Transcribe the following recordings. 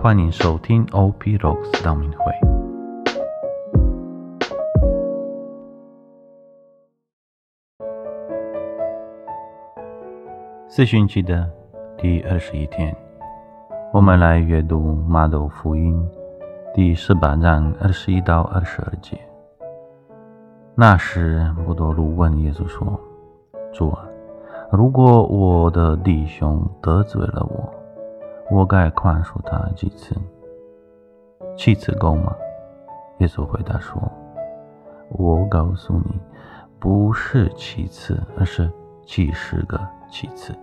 欢迎收听 OP Rocks 道明会。四旬期的第二十一天，我们来阅读马窦福音第十八章二十一到二十二节。那时，伯多禄问耶稣说：“主啊，如果我的弟兄得罪了我，我该宽恕他几次？七次够吗？”耶稣回答说：“我告诉你，不是七次，而是几十个七次。”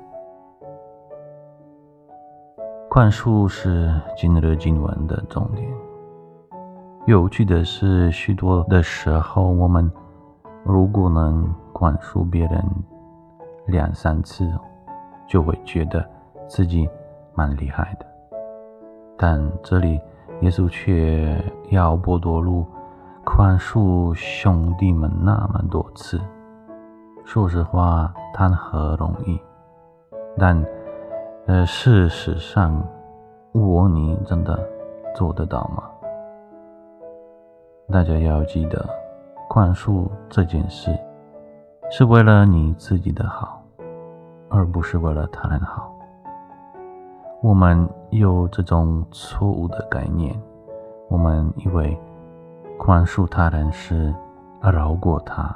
宽恕是今日经文的重点。有趣的是，许多的时候，我们如果能宽恕别人两三次，就会觉得自己蛮厉害的。但这里耶稣却要波多路宽恕兄弟们那么多次。说实话，谈何容易？但。呃，事实上，我你真的做得到吗？大家要记得，宽恕这件事是为了你自己的好，而不是为了他人好。我们有这种错误的概念，我们以为宽恕他人是饶过他，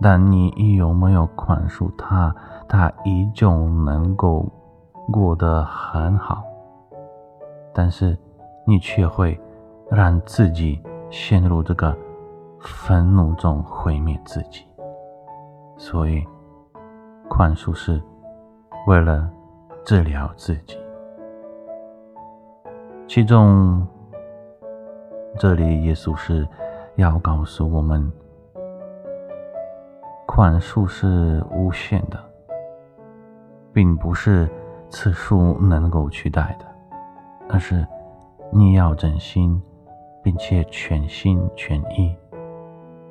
但你有没有宽恕他，他依旧能够。过得很好，但是你却会让自己陷入这个愤怒中毁灭自己。所以，宽恕是为了治疗自己。其中，这里耶稣是要告诉我们，宽恕是无限的，并不是。次数能够取代的，而是你要真心，并且全心全意、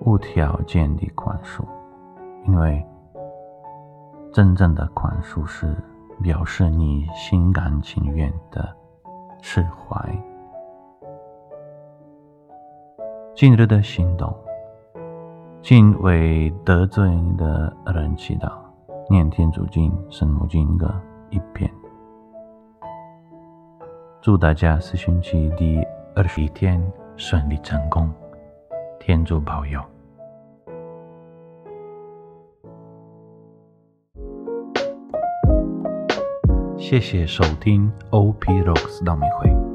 无条件的宽恕，因为真正的宽恕是表示你心甘情愿的释怀。今日的行动，敬为得罪你的人祈祷，念天主经、圣母经歌。一遍。祝大家四星期第二十一天顺利成功，天主保佑。谢谢收听 OP Rocks 道明会。